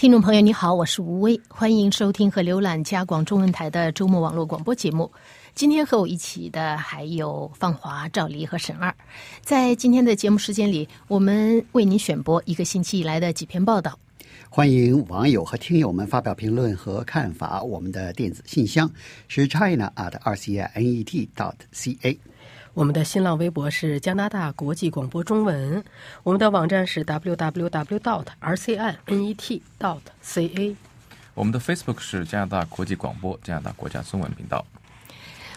听众朋友，你好，我是吴威，欢迎收听和浏览加广中文台的周末网络广播节目。今天和我一起的还有方华、赵黎和沈二。在今天的节目时间里，我们为您选播一个星期以来的几篇报道。欢迎网友和听友们发表评论和看法。我们的电子信箱是 china at r c i n e t dot c a。我们的新浪微博是加拿大国际广播中文，我们的网站是 www. rcinet. ca。我们的 Facebook 是加拿大国际广播加拿大国家中文频道。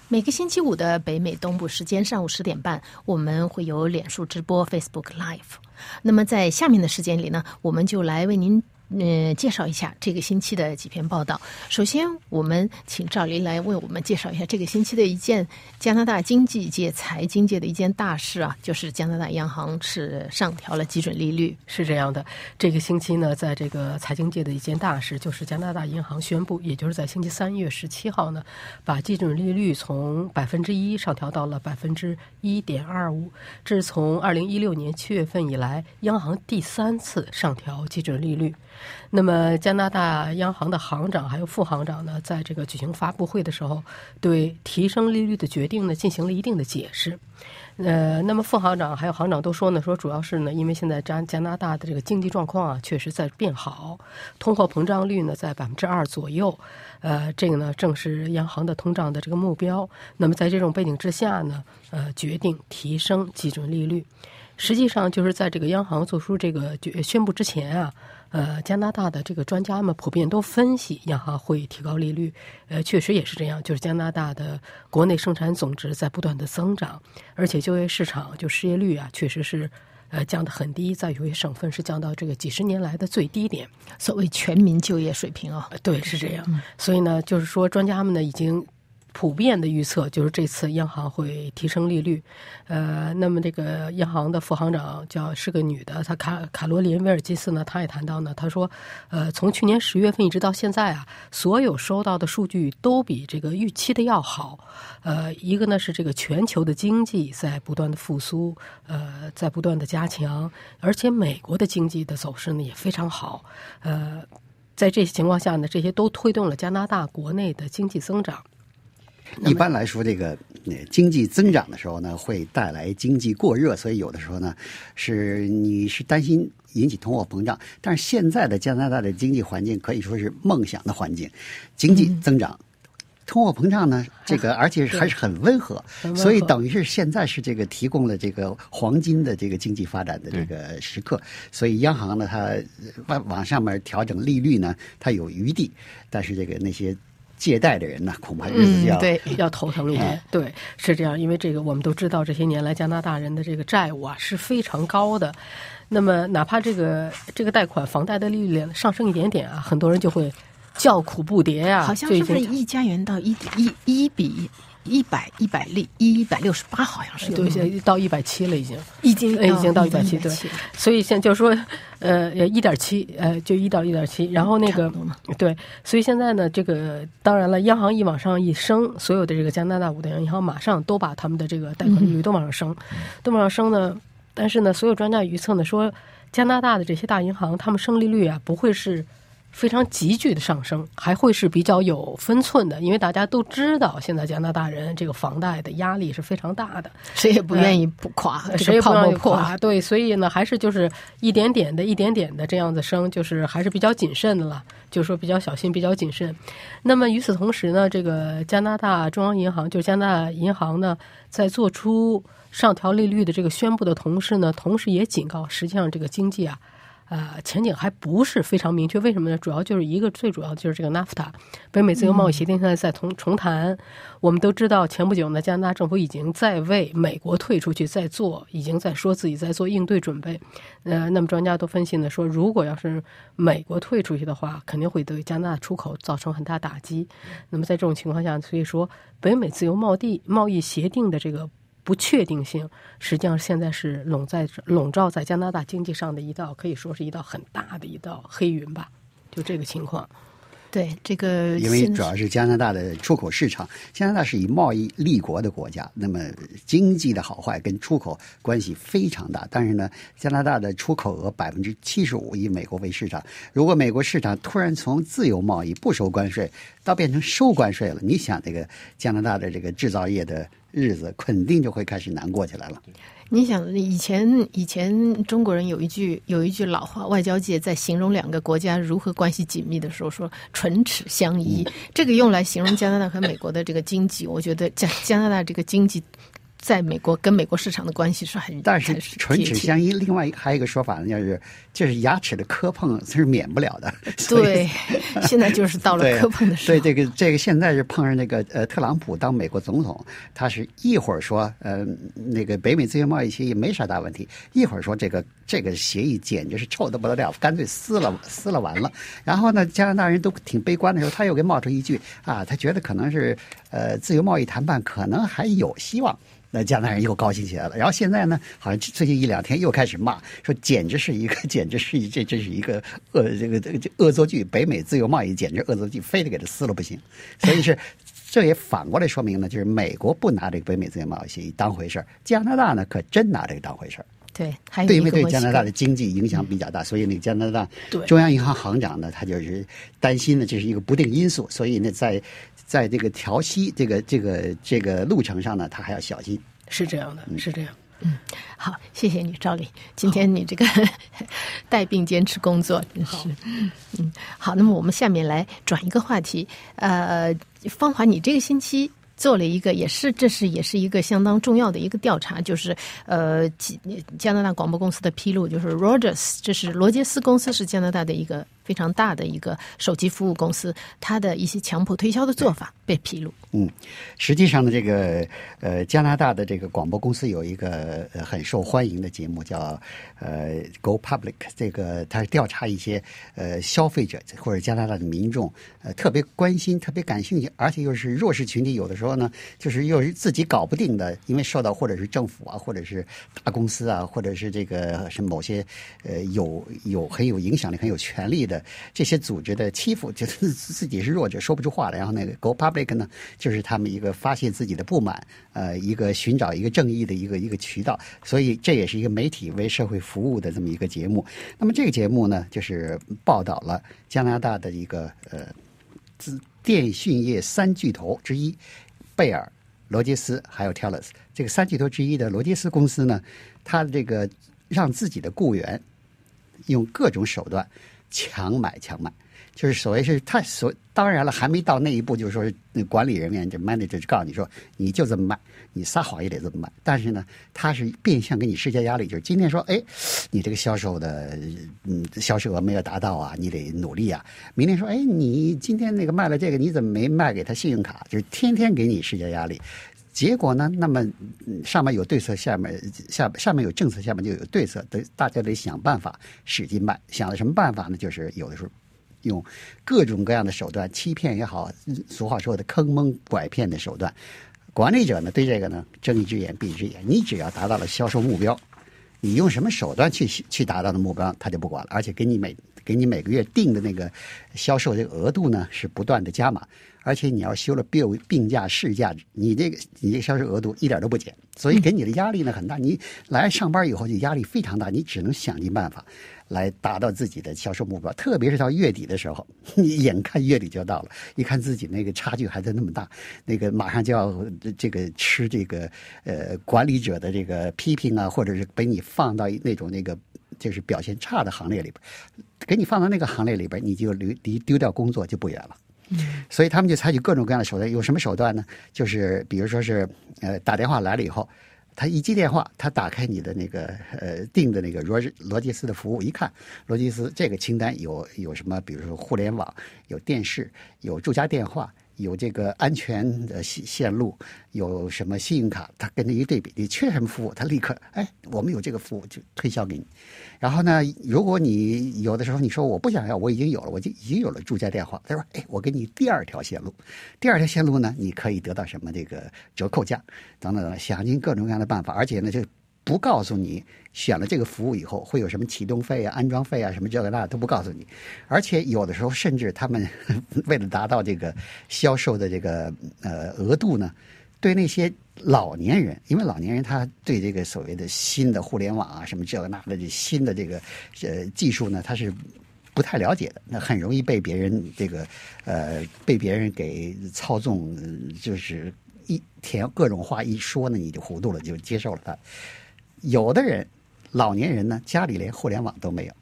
每个星期五的北美东部时间上午十点半，我们会有脸书直播 Facebook Live。那么在下面的时间里呢，我们就来为您。嗯，介绍一下这个星期的几篇报道。首先，我们请赵林来为我们介绍一下这个星期的一件加拿大经济界、财经界的一件大事啊，就是加拿大央行是上调了基准利率。是这样的，这个星期呢，在这个财经界的一件大事，就是加拿大银行宣布，也就是在星期三月十七号呢，把基准利率从百分之一上调到了百分之一点二五。这是从二零一六年七月份以来，央行第三次上调基准利率。那么，加拿大央行的行长还有副行长呢，在这个举行发布会的时候，对提升利率的决定呢进行了一定的解释。呃，那么副行长还有行长都说呢，说主要是呢，因为现在加加拿大的这个经济状况啊，确实在变好，通货膨胀率呢在百分之二左右，呃，这个呢正是央行的通胀的这个目标。那么在这种背景之下呢，呃，决定提升基准利率。实际上就是在这个央行做出这个决宣布之前啊。呃，加拿大的这个专家们普遍都分析，央行会提高利率。呃，确实也是这样，就是加拿大的国内生产总值在不断的增长，而且就业市场就失业率啊，确实是呃降得很低，在有些省份是降到这个几十年来的最低点，所谓全民就业水平啊。对，是这样。所以呢，就是说专家们呢已经。普遍的预测就是这次央行会提升利率，呃，那么这个央行的副行长叫是个女的，她卡卡罗琳威尔基斯呢，她也谈到呢，她说，呃，从去年十月份一直到现在啊，所有收到的数据都比这个预期的要好，呃，一个呢是这个全球的经济在不断的复苏，呃，在不断的加强，而且美国的经济的走势呢也非常好，呃，在这些情况下呢，这些都推动了加拿大国内的经济增长。一般来说，这个经济增长的时候呢，会带来经济过热，所以有的时候呢，是你是担心引起通货膨胀。但是现在的加拿大的经济环境可以说是梦想的环境，经济增长，通货膨胀呢，这个而且还是很温和，所以等于是现在是这个提供了这个黄金的这个经济发展的这个时刻。所以央行呢，它往往上面调整利率呢，它有余地，但是这个那些。借贷的人呢，恐怕日子要对要头疼一点。对，是这样，因为这个我们都知道，这些年来加拿大人的这个债务啊是非常高的。那么，哪怕这个这个贷款房贷的利率上升一点点啊，很多人就会叫苦不迭呀。好像是不是一家元到一一一比？一百一百例一百六十八，好像是对，现在到一百七了，已经已经已经到一百七，对。所以现在就是说，呃，一点七，呃，就一到一点七。然后那个对，所以现在呢，这个当然了，央行一往上一升，所有的这个加拿大五大银行马上都把他们的这个贷款利率都往上升，都往上升呢。但是呢，所有专家预测呢，说加拿大的这些大银行，他们升利率啊，不会是。非常急剧的上升，还会是比较有分寸的，因为大家都知道，现在加拿大人这个房贷的压力是非常大的，谁也不愿意不垮，谁也不愿意垮。对，所以呢，还是就是一点点的、一点点的这样子升，就是还是比较谨慎的了，就是说比较小心、比较谨慎。那么与此同时呢，这个加拿大中央银行，就是加拿大银行呢，在做出上调利率的这个宣布的同时呢，同时也警告，实际上这个经济啊。呃，前景还不是非常明确，为什么呢？主要就是一个最主要就是这个 NAFTA 北美自由贸易协定现在在重重谈。我们都知道，前不久呢，加拿大政府已经在为美国退出去在做，已经在说自己在做应对准备。呃，那么专家都分析呢，说如果要是美国退出去的话，肯定会对加拿大出口造成很大打击。那么在这种情况下，所以说北美自由贸易贸易协定的这个。不确定性，实际上现在是笼在笼罩在加拿大经济上的一道，可以说是一道很大的一道黑云吧。就这个情况，对这个，因为主要是加拿大的出口市场，加拿大是以贸易立国的国家，那么经济的好坏跟出口关系非常大。但是呢，加拿大的出口额百分之七十五以美国为市场，如果美国市场突然从自由贸易不收关税到变成收关税了，你想这个加拿大的这个制造业的日子肯定就会开始难过起来了。你想，以前以前中国人有一句有一句老话，外交界在形容两个国家如何关系紧密的时候说“唇齿相依”，这个用来形容加拿大和美国的这个经济，我觉得加加拿大这个经济。在美国跟美国市场的关系是很，但是唇齿相依。另外还有一个说法呢，就是就是牙齿的磕碰是免不了的。对，现在就是到了磕碰的时候。对这个这个现在是碰上那个呃特朗普当美国总统，他是一会儿说呃那个北美自由贸易协议没啥大问题，一会儿说这个这个协议简直是臭的不得了，干脆撕了撕了完了。然后呢，加拿大人都挺悲观的时候，他又给冒出一句啊，他觉得可能是呃自由贸易谈判可能还有希望。那加拿大人又高兴起来了，然后现在呢，好像最近一两天又开始骂，说简直是一个，简直是一这这是一个恶这个这个恶作剧，北美自由贸易简直恶作剧，非得给它撕了不行。所以是，这也反过来说明呢，就是美国不拿这个北美自由贸易协议当回事儿，加拿大呢可真拿这个当回事儿。对，还有因为对加拿大的经济影响比较大，所以那个加拿大中央银行行长呢，他就是担心呢这是一个不定因素，所以呢在。在这个调息这个这个这个路程上呢，他还要小心。是这样的，是这样。嗯，好，谢谢你，赵丽。今天你这个 带病坚持工作，真是。嗯，好，那么我们下面来转一个话题。呃，芳华，你这个星期做了一个，也是这是也是一个相当重要的一个调查，就是呃加拿大广播公司的披露，就是 Rogers，这是罗杰斯公司，是加拿大的一个。非常大的一个手机服务公司，它的一些强迫推销的做法被披露。嗯，实际上呢，这个呃，加拿大的这个广播公司有一个呃很受欢迎的节目，叫呃 Go Public。这个它调查一些呃消费者或者加拿大的民众呃特别关心、特别感兴趣，而且又是弱势群体。有的时候呢，就是又是自己搞不定的，因为受到或者是政府啊，或者是大公司啊，或者是这个是某些呃有有很有影响力、很有权力的。这些组织的欺负，觉 得自己是弱者，说不出话来。然后那个 Go Public 呢，就是他们一个发泄自己的不满，呃，一个寻找一个正义的一个一个渠道。所以这也是一个媒体为社会服务的这么一个节目。那么这个节目呢，就是报道了加拿大的一个呃，自电讯业三巨头之一贝尔、罗杰斯还有 Telus 这个三巨头之一的罗杰斯公司呢，他这个让自己的雇员用各种手段。强买强卖，就是所谓是他所当然了，还没到那一步，就是说那管理人员就 manager 就告诉你说，你就这么卖，你撒谎也得这么卖。但是呢，他是变相给你施加压力，就是今天说，哎，你这个销售的嗯销售额没有达到啊，你得努力啊。明天说，哎，你今天那个卖了这个，你怎么没卖给他信用卡？就是天天给你施加压力。结果呢？那么上面有对策，下面下上面有政策，下面就有对策，得大家得想办法使劲卖。想了什么办法呢？就是有的时候用各种各样的手段，欺骗也好，俗话说的坑蒙拐骗的手段。管理者呢，对这个呢睁一只眼闭一只眼。你只要达到了销售目标，你用什么手段去去达到的目标，他就不管了。而且给你每给你每个月定的那个销售这个额度呢，是不断的加码。而且你要修了病病假事假，你这个你这销售额度一点都不减，所以给你的压力呢很大。你来上班以后就压力非常大，你只能想尽办法来达到自己的销售目标。特别是到月底的时候，你眼看月底就到了，一看自己那个差距还在那么大，那个马上就要这个吃这个呃管理者的这个批评啊，或者是被你放到那种那个就是表现差的行列里边，给你放到那个行列里边，你就离离丢掉工作就不远了。所以他们就采取各种各样的手段，有什么手段呢？就是比如说是，呃，打电话来了以后，他一接电话，他打开你的那个呃订的那个罗罗杰斯的服务，一看罗杰斯这个清单有有什么，比如说互联网、有电视、有住家电话。有这个安全的线线路，有什么信用卡，他跟着一对比，你缺什么服务，他立刻哎，我们有这个服务就推销给你。然后呢，如果你有的时候你说我不想要，我已经有了，我就已经有了住家电话，他说哎，我给你第二条线路，第二条线路呢，你可以得到什么这个折扣价等等等，想尽各种各样的办法，而且呢，就不告诉你选了这个服务以后会有什么启动费啊、安装费啊、什么这个那都不告诉你，而且有的时候甚至他们为了达到这个销售的这个呃额度呢，对那些老年人，因为老年人他对这个所谓的新的互联网啊、什么这个那的这新的这个呃技术呢，他是不太了解的，那很容易被别人这个呃被别人给操纵，就是一填各种话一说呢，你就糊涂了，就接受了他。有的人，老年人呢，家里连互联网都没有，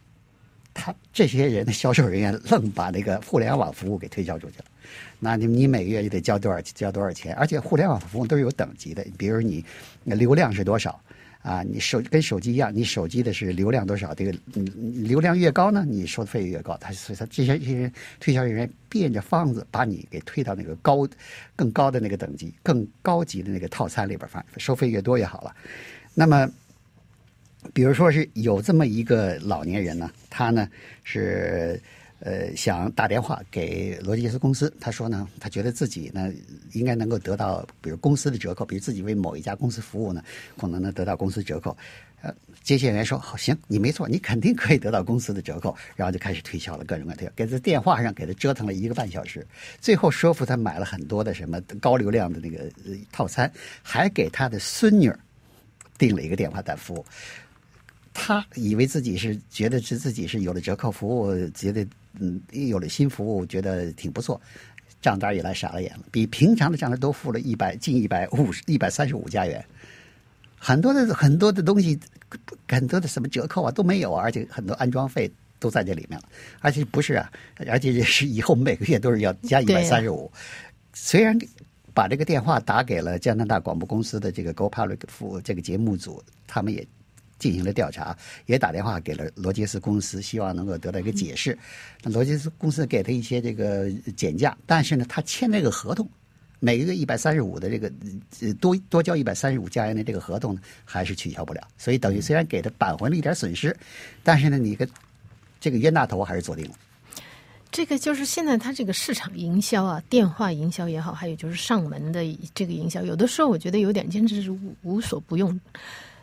他这些人的销售人员愣把那个互联网服务给推销出去了。那你你每个月就得交多少交多少钱？而且互联网服务都是有等级的，比如你流量是多少啊？你手跟手机一样，你手机的是流量多少？这个嗯流量越高呢，你收的费越高。他所以他这些这些人推销人员变着方子把你给推到那个高更高的那个等级、更高级的那个套餐里边放，收费越多越好了。那么。比如说是有这么一个老年人呢，他呢是呃想打电话给罗杰斯公司，他说呢，他觉得自己呢应该能够得到，比如公司的折扣，比如自己为某一家公司服务呢，可能能得到公司折扣。呃，接线员说好，行，你没错，你肯定可以得到公司的折扣，然后就开始推销了，各种各样推销，给他电话上给他折腾了一个半小时，最后说服他买了很多的什么高流量的那个套餐，还给他的孙女订了一个电话单服务。他以为自己是觉得是自己是有了折扣服务，觉得嗯有了新服务，觉得挺不错。账单一来傻了眼了，比平常的账单都付了一百近一百五十一百三十五加元，很多的很多的东西，很多的什么折扣啊都没有，而且很多安装费都在这里面了，而且不是啊，而且是以后每个月都是要加一百三十五。虽然把这个电话打给了加拿大广播公司的这个 Go Public 服务这个节目组，他们也。进行了调查，也打电话给了罗杰斯公司，希望能够得到一个解释。那罗杰斯公司给他一些这个减价，但是呢，他签那个合同，每个月一百三十五的这个多多交一百三十五加元的这个合同呢，还是取消不了。所以等于虽然给他扳回了一点损失，但是呢，你个这个冤大头还是坐定了。这个就是现在他这个市场营销啊，电话营销也好，还有就是上门的这个营销，有的时候我觉得有点简直是无无所不用。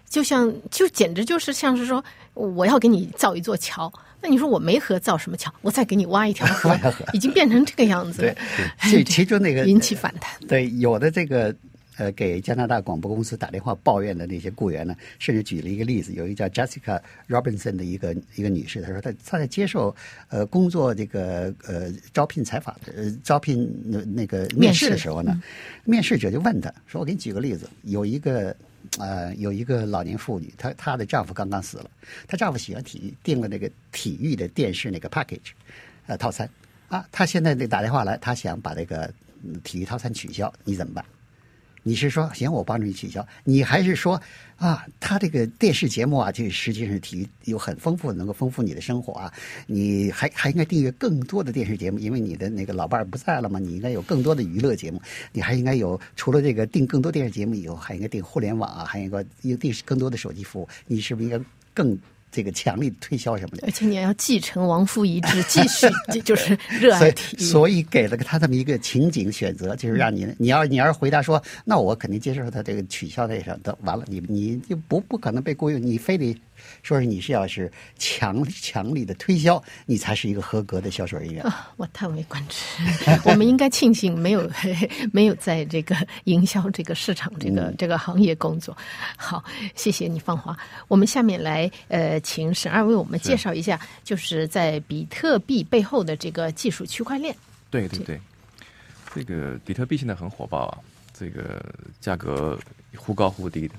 就像，就简直就是像是说，我要给你造一座桥，那你说我没河造什么桥，我再给你挖一条河，已经变成这个样子。对，其其中那个引起反弹。对，有的这个呃，给加拿大广播公司打电话抱怨的那些雇员呢，甚至举了一个例子，有一个叫 Jessica Robinson 的一个一个女士，她说她她在接受呃工作这个呃招聘采访呃招聘那那个面试的时候呢，面试者就问她说：“我给你举个例子，有一个。”呃，有一个老年妇女，她她的丈夫刚刚死了，她丈夫喜欢体育，订了那个体育的电视那个 package，呃套餐啊，她现在得打电话来，她想把这个体育套餐取消，你怎么办？你是说行，我帮助你取消？你还是说啊，他这个电视节目啊，就实际上是体育有很丰富，能够丰富你的生活啊。你还还应该订阅更多的电视节目，因为你的那个老伴儿不在了嘛，你应该有更多的娱乐节目。你还应该有除了这个订更多电视节目以后，还应该订互联网啊，还应该订更多的手机服务。你是不是应该更？这个强力推销什么的，而且你要继承亡夫遗志，继续 就是热爱体育，所以给了他这么一个情景选择，就是让你，你要你要是回答说，那我肯定接受他这个取消那啥的完了，你你就不不可能被雇佣，你非得。说是你是要是强强力的推销，你才是一个合格的销售人员啊！我叹为观止。我们应该庆幸没有 没有在这个营销这个市场这个这个行业工作。好，谢谢你，芳华。我们下面来呃，请沈二为我们介绍一下，就是在比特币背后的这个技术区块链。对对对，这个比特币现在很火爆啊，这个价格忽高忽低的。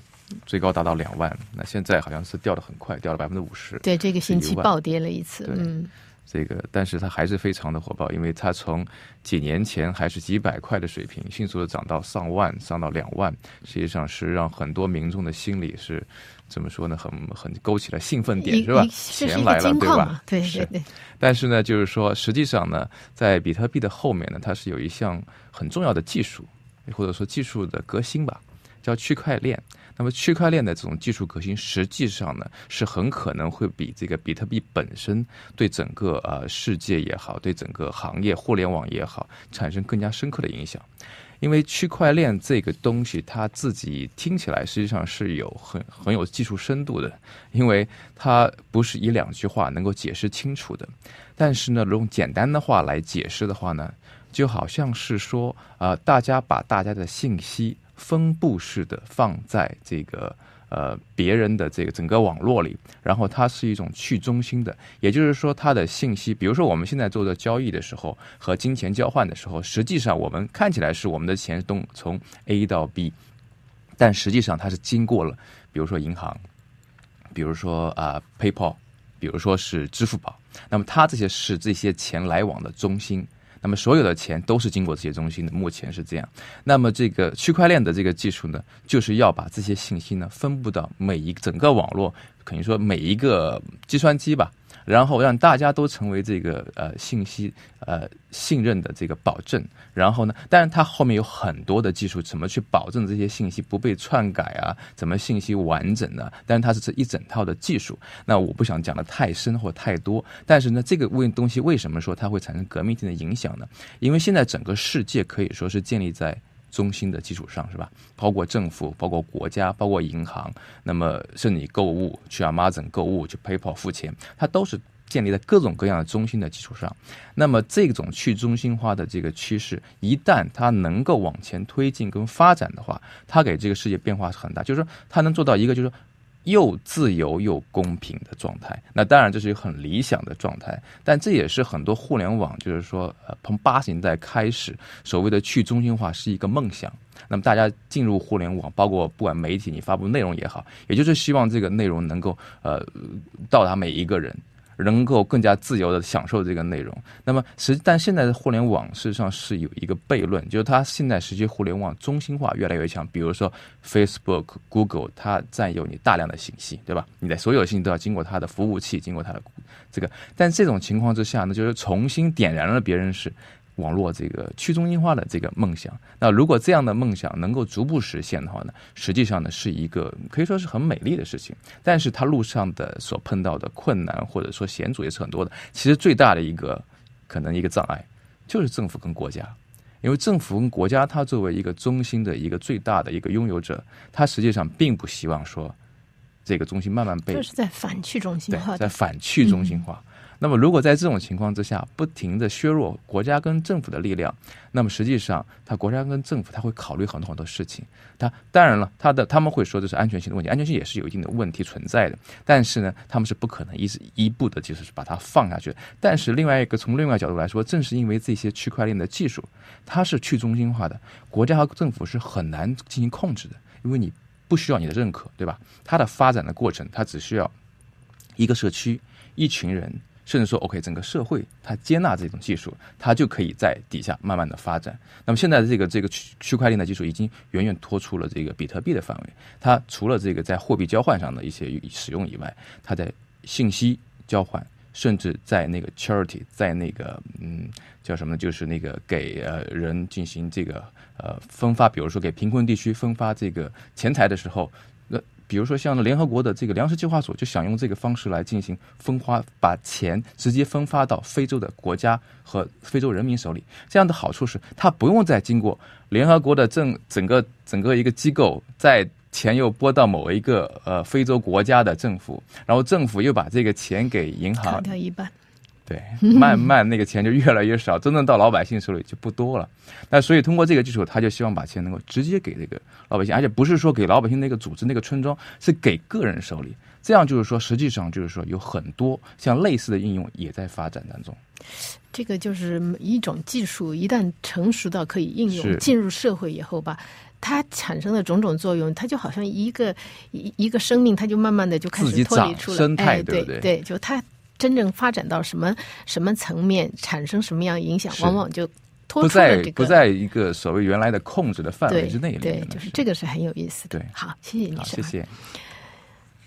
最高达到两万，那现在好像是掉的很快，掉了百分之五十。对，这个星期暴跌了一次。嗯，这个，但是它还是非常的火爆，因为它从几年前还是几百块的水平，迅速的涨到上万，上到两万，实际上是让很多民众的心理是怎么说呢？很很勾起了兴奋点，是吧？钱来了，对吧？对对对。但是呢，就是说，实际上呢，在比特币的后面呢，它是有一项很重要的技术，或者说技术的革新吧，叫区块链。那么区块链的这种技术革新，实际上呢，是很可能会比这个比特币本身对整个呃世界也好，对整个行业互联网也好，产生更加深刻的影响。因为区块链这个东西，它自己听起来实际上是有很很有技术深度的，因为它不是一两句话能够解释清楚的。但是呢，用简单的话来解释的话呢，就好像是说，呃，大家把大家的信息分布式的放在这个。呃，别人的这个整个网络里，然后它是一种去中心的，也就是说，它的信息，比如说我们现在做的交易的时候和金钱交换的时候，实际上我们看起来是我们的钱东从 A 到 B，但实际上它是经过了，比如说银行，比如说啊 PayPal，比如说是支付宝，那么它这些是这些钱来往的中心。那么所有的钱都是经过这些中心的，目前是这样。那么这个区块链的这个技术呢，就是要把这些信息呢分布到每一整个网络，可以说每一个计算机吧。然后让大家都成为这个呃信息呃信任的这个保证，然后呢，但是它后面有很多的技术，怎么去保证这些信息不被篡改啊？怎么信息完整呢？但是它是这一整套的技术。那我不想讲的太深或太多，但是呢，这个问东西为什么说它会产生革命性的影响呢？因为现在整个世界可以说是建立在。中心的基础上是吧？包括政府、包括国家、包括银行，那么是你购物去 Amazon 购物去 PayPal 付钱，它都是建立在各种各样的中心的基础上。那么这种去中心化的这个趋势，一旦它能够往前推进跟发展的话，它给这个世界变化是很大。就是说，它能做到一个就是说。又自由又公平的状态，那当然这是一个很理想的状态，但这也是很多互联网，就是说，呃，从八十年代开始，所谓的去中心化是一个梦想。那么大家进入互联网，包括不管媒体你发布内容也好，也就是希望这个内容能够呃到达每一个人。能够更加自由的享受这个内容。那么，实但现在的互联网事实上是有一个悖论，就是它现在实际互联网中心化越来越强。比如说，Facebook、Google，它占有你大量的信息，对吧？你的所有信息都要经过它的服务器，经过它的这个。但这种情况之下呢，就是重新点燃了别人是。网络这个去中心化的这个梦想，那如果这样的梦想能够逐步实现的话呢，实际上呢是一个可以说是很美丽的事情。但是它路上的所碰到的困难或者说险阻也是很多的。其实最大的一个可能一个障碍就是政府跟国家，因为政府跟国家它作为一个中心的一个最大的一个拥有者，它实际上并不希望说这个中心慢慢被就是在反去中心化，在反去中心化。那么，如果在这种情况之下，不停的削弱国家跟政府的力量，那么实际上，他国家跟政府他会考虑很多很多事情。他当然了，他的他们会说这是安全性的问题，安全性也是有一定的问题存在的。但是呢，他们是不可能一直一步的，就是把它放下去。但是另外一个从另外角度来说，正是因为这些区块链的技术，它是去中心化的，国家和政府是很难进行控制的，因为你不需要你的认可，对吧？它的发展的过程，它只需要一个社区，一群人。甚至说，OK，整个社会它接纳这种技术，它就可以在底下慢慢的发展。那么现在的这个这个区区块链的技术已经远远脱出了这个比特币的范围。它除了这个在货币交换上的一些使用以外，它在信息交换，甚至在那个 charity，在那个嗯叫什么呢，就是那个给呃人进行这个呃分发，比如说给贫困地区分发这个钱财的时候。比如说，像联合国的这个粮食计划所，就想用这个方式来进行分发，把钱直接分发到非洲的国家和非洲人民手里。这样的好处是，它不用再经过联合国的政整个整个一个机构，在钱又拨到某一个呃非洲国家的政府，然后政府又把这个钱给银行，对，慢慢那个钱就越来越少，真正到老百姓手里就不多了。那所以通过这个技术，他就希望把钱能够直接给这个老百姓，而且不是说给老百姓那个组织、那个村庄，是给个人手里。这样就是说，实际上就是说，有很多像类似的应用也在发展当中。这个就是一种技术，一旦成熟到可以应用，进入社会以后吧，它产生的种种作用，它就好像一个一一个生命，它就慢慢的就开始脱离出来，哎，对对对，就它。真正发展到什么什么层面，产生什么样影响，往往就脱出了这个不在一个所谓原来的控制的范围之内。对，就是这个是很有意思的。对，好，谢谢你，谢谢。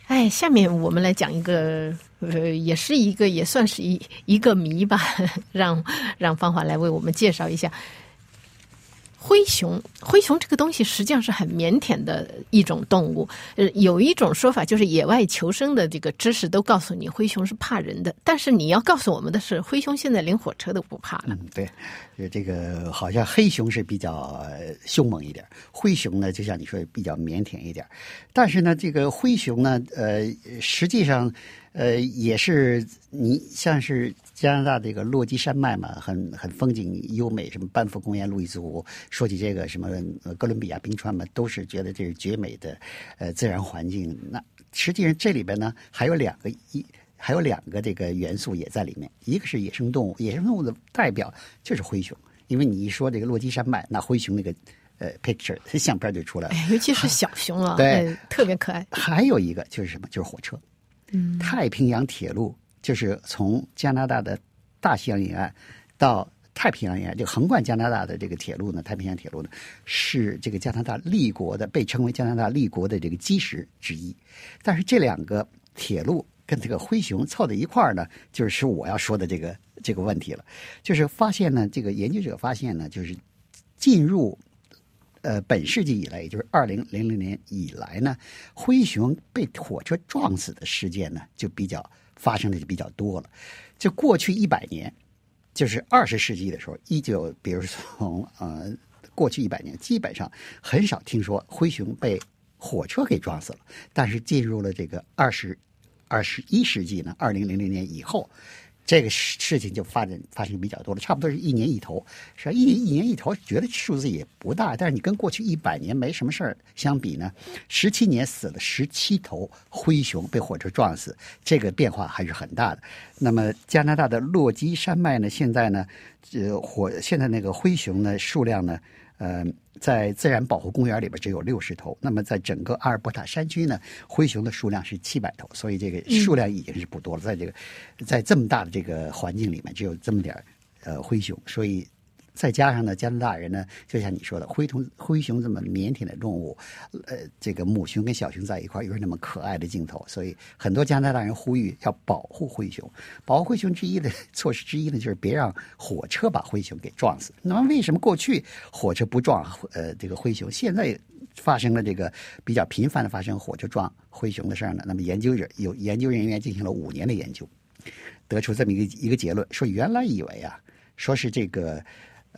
哎，下面我们来讲一个，呃，也是一个，也算是一一个谜吧，让让芳华来为我们介绍一下。灰熊，灰熊这个东西实际上是很腼腆的一种动物。呃，有一种说法就是野外求生的这个知识都告诉你，灰熊是怕人的。但是你要告诉我们的是，灰熊现在连火车都不怕了。嗯，对，这个好像黑熊是比较凶猛一点，灰熊呢，就像你说比较腼腆一点。但是呢，这个灰熊呢，呃，实际上。呃，也是你像是加拿大这个落基山脉嘛，很很风景优美，什么班夫公园、路易斯湖。说起这个什么哥伦比亚冰川嘛，都是觉得这是绝美的呃自然环境。那实际上这里边呢，还有两个一还有两个这个元素也在里面，一个是野生动物，野生动物的代表就是灰熊，因为你一说这个落基山脉，那灰熊那个呃 picture 相片就出来了，尤其是小熊啊，对，特别可爱。还有一个就是什么，就是火车。太平洋铁路就是从加拿大的大西洋沿岸到太平洋沿岸，就横贯加拿大的这个铁路呢，太平洋铁路呢，是这个加拿大立国的，被称为加拿大立国的这个基石之一。但是这两个铁路跟这个灰熊凑在一块儿呢，就是我要说的这个这个问题了。就是发现呢，这个研究者发现呢，就是进入。呃，本世纪以来，也就是二零零零年以来呢，灰熊被火车撞死的事件呢，就比较发生的就比较多了。就过去一百年，就是二十世纪的时候，一九，比如从呃过去一百年，基本上很少听说灰熊被火车给撞死了。但是进入了这个二十二十一世纪呢，二零零零年以后。这个事事情就发展发生比较多了，差不多是一年一头，是？一一年一头，觉得数字也不大，但是你跟过去一百年没什么事儿相比呢，十七年死了十七头灰熊被火车撞死，这个变化还是很大的。那么加拿大的落基山脉呢，现在呢，呃，火现在那个灰熊呢数量呢。呃，在自然保护公园里边只有六十头，那么在整个阿尔伯塔山区呢，灰熊的数量是七百头，所以这个数量已经是不多了。在这个，在这么大的这个环境里面，只有这么点儿呃灰熊，所以。再加上呢，加拿大人呢，就像你说的，灰熊灰熊这么腼腆的动物，呃，这个母熊跟小熊在一块又是那么可爱的镜头，所以很多加拿大人呼吁要保护灰熊。保护灰熊之一的措施之一呢，就是别让火车把灰熊给撞死。那么为什么过去火车不撞呃这个灰熊，现在发生了这个比较频繁的发生火车撞灰熊的事儿呢？那么研究者有研究人员进行了五年的研究，得出这么一个一个结论，说原来以为啊，说是这个。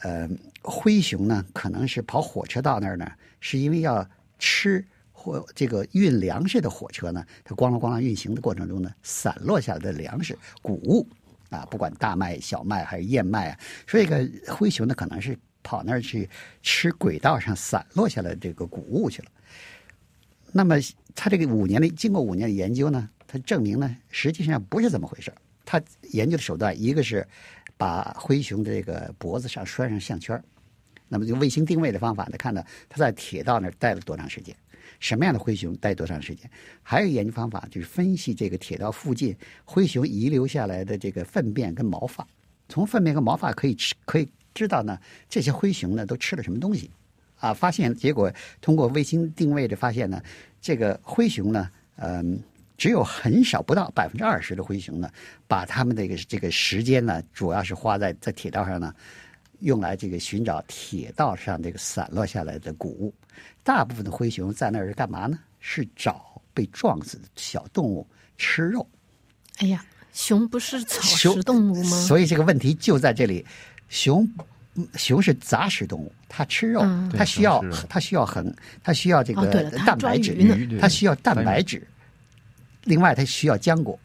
呃，灰熊呢，可能是跑火车到那儿呢，是因为要吃或这个运粮食的火车呢，它咣啷咣啷运行的过程中呢，散落下来的粮食谷物啊，不管大麦、小麦还是燕麦啊，所以个灰熊呢，可能是跑那儿去吃轨道上散落下来这个谷物去了。那么，他这个五年的经过五年的研究呢，他证明呢，实际上不是这么回事他研究的手段，一个是。把灰熊的这个脖子上拴上项圈那么就卫星定位的方法呢，看到它在铁道那儿待了多长时间，什么样的灰熊待多长时间？还有研究方法就是分析这个铁道附近灰熊遗留下来的这个粪便跟毛发，从粪便跟毛发可以吃可以知道呢，这些灰熊呢都吃了什么东西，啊，发现结果通过卫星定位的发现呢，这个灰熊呢，嗯。只有很少不到百分之二十的灰熊呢，把他们这个这个时间呢，主要是花在在铁道上呢，用来这个寻找铁道上这个散落下来的谷物。大部分的灰熊在那儿是干嘛呢？是找被撞死的小动物吃肉。哎呀，熊不是草食动物吗？所以这个问题就在这里。熊熊是杂食动物，它吃肉，它需要它需要很它需要这个蛋白质，它需要蛋白质。另外，它需要浆果，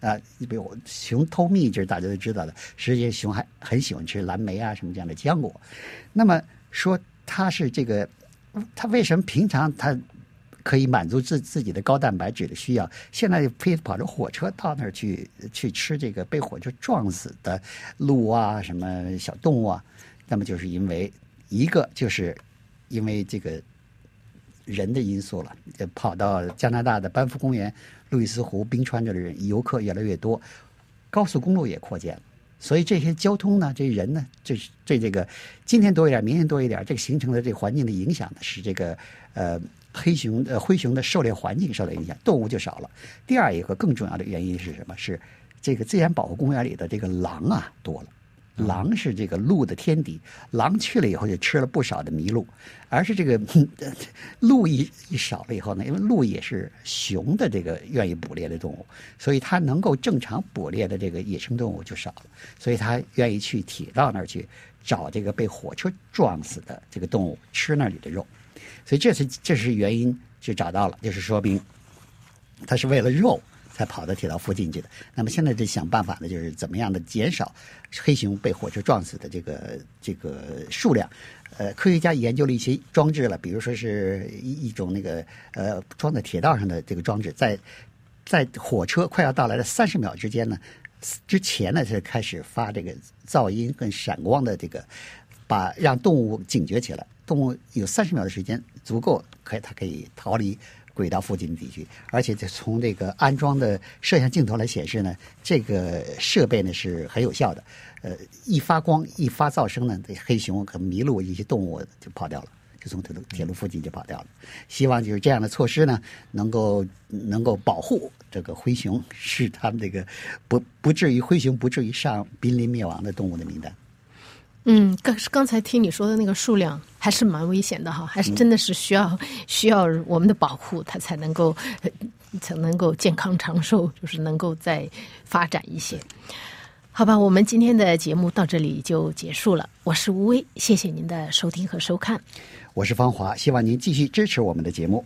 啊，你比如熊偷蜜，这是大家都知道的。实际上，熊还很喜欢吃蓝莓啊什么这样的浆果。那么说，它是这个，它为什么平常它可以满足自自己的高蛋白质的需要？现在非跑着火车到那儿去去吃这个被火车撞死的鹿啊，什么小动物啊？那么就是因为一个就是因为这个人的因素了，跑到加拿大的班夫公园。路易斯湖冰川这的人游客越来越多，高速公路也扩建了，所以这些交通呢，这人呢，这这这个今天多一点，明天多一点，这个形成的这环境的影响呢，使这个呃黑熊呃灰熊的狩猎环境受到影响，动物就少了。第二一个更重要的原因是什么？是这个自然保护公园里的这个狼啊多了，狼是这个鹿的天敌，狼去了以后就吃了不少的麋鹿，而是这个 鹿一一少了以后呢，因为鹿也是熊的这个愿意捕猎的动物，所以它能够正常捕猎的这个野生动物就少了，所以它愿意去铁道那儿去找这个被火车撞死的这个动物吃那里的肉，所以这是这是原因就找到了，就是说明它是为了肉。才跑到铁道附近去的。那么现在就想办法呢，就是怎么样的减少黑熊被火车撞死的这个这个数量。呃，科学家研究了一些装置了，比如说是一一种那个呃装在铁道上的这个装置，在在火车快要到来的三十秒之间呢，之前呢是开始发这个噪音跟闪光的这个，把让动物警觉起来。动物有三十秒的时间足够，可以它可以逃离。轨道附近的地区，而且从这个安装的摄像镜头来显示呢，这个设备呢是很有效的。呃，一发光一发噪声呢，这黑熊和麋鹿一些动物就跑掉了，就从铁路铁路附近就跑掉了。希望就是这样的措施呢，能够能够保护这个灰熊，使他们这个不不至于灰熊不至于上濒临灭亡的动物的名单。嗯，刚刚才听你说的那个数量还是蛮危险的哈，还是真的是需要需要我们的保护，它才能够才能够健康长寿，就是能够再发展一些。好吧，我们今天的节目到这里就结束了。我是吴威，谢谢您的收听和收看。我是方华，希望您继续支持我们的节目。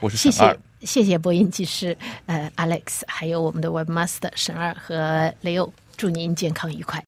我是谢谢谢谢播音技师呃 Alex，还有我们的 Webmaster 沈二和雷欧，祝您健康愉快。